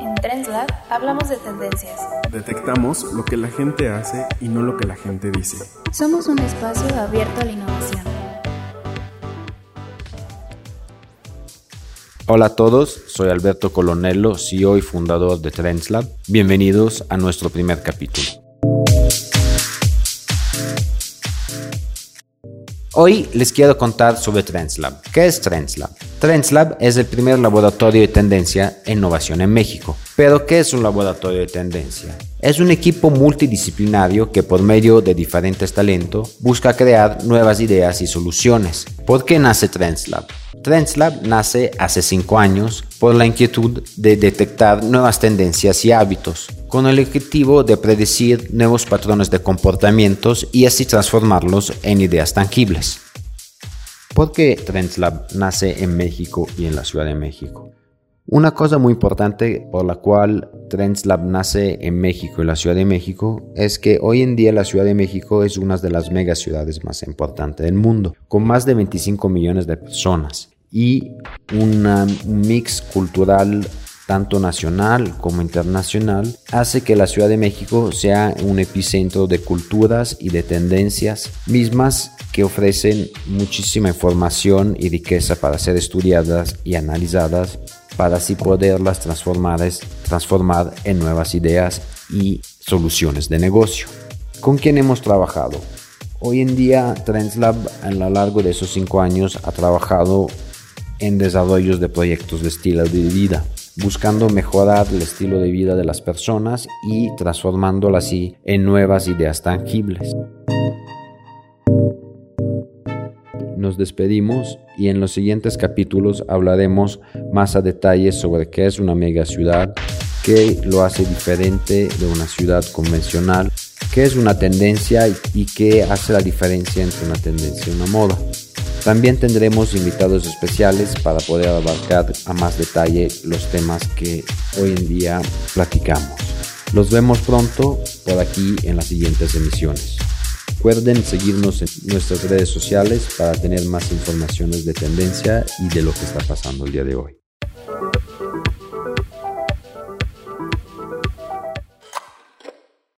En TrendsLab hablamos de tendencias. Detectamos lo que la gente hace y no lo que la gente dice. Somos un espacio abierto a la innovación. Hola a todos, soy Alberto Colonello, CEO y fundador de TrendsLab. Bienvenidos a nuestro primer capítulo. Hoy les quiero contar sobre TrendsLab. ¿Qué es TrendsLab? TrendsLab es el primer laboratorio de tendencia e innovación en México. Pero, ¿qué es un laboratorio de tendencia? Es un equipo multidisciplinario que por medio de diferentes talentos busca crear nuevas ideas y soluciones. ¿Por qué nace TrendsLab? TrendsLab nace hace cinco años por la inquietud de detectar nuevas tendencias y hábitos, con el objetivo de predecir nuevos patrones de comportamientos y así transformarlos en ideas tangibles. ¿Por qué TrendsLab nace en México y en la Ciudad de México? Una cosa muy importante por la cual TrendsLab nace en México y la Ciudad de México es que hoy en día la Ciudad de México es una de las megaciudades más importantes del mundo, con más de 25 millones de personas y un mix cultural tanto nacional como internacional, hace que la Ciudad de México sea un epicentro de culturas y de tendencias mismas que ofrecen muchísima información y riqueza para ser estudiadas y analizadas para así poderlas transformar, transformar en nuevas ideas y soluciones de negocio. ¿Con quién hemos trabajado? Hoy en día TrendsLab a lo largo de esos cinco años ha trabajado en desarrollos de proyectos de estilo de vida, buscando mejorar el estilo de vida de las personas y transformándolo así en nuevas ideas tangibles. Nos despedimos y en los siguientes capítulos hablaremos más a detalle sobre qué es una mega ciudad, qué lo hace diferente de una ciudad convencional, qué es una tendencia y qué hace la diferencia entre una tendencia y una moda. También tendremos invitados especiales para poder abarcar a más detalle los temas que hoy en día platicamos. Los vemos pronto por aquí en las siguientes emisiones. Recuerden seguirnos en nuestras redes sociales para tener más informaciones de tendencia y de lo que está pasando el día de hoy.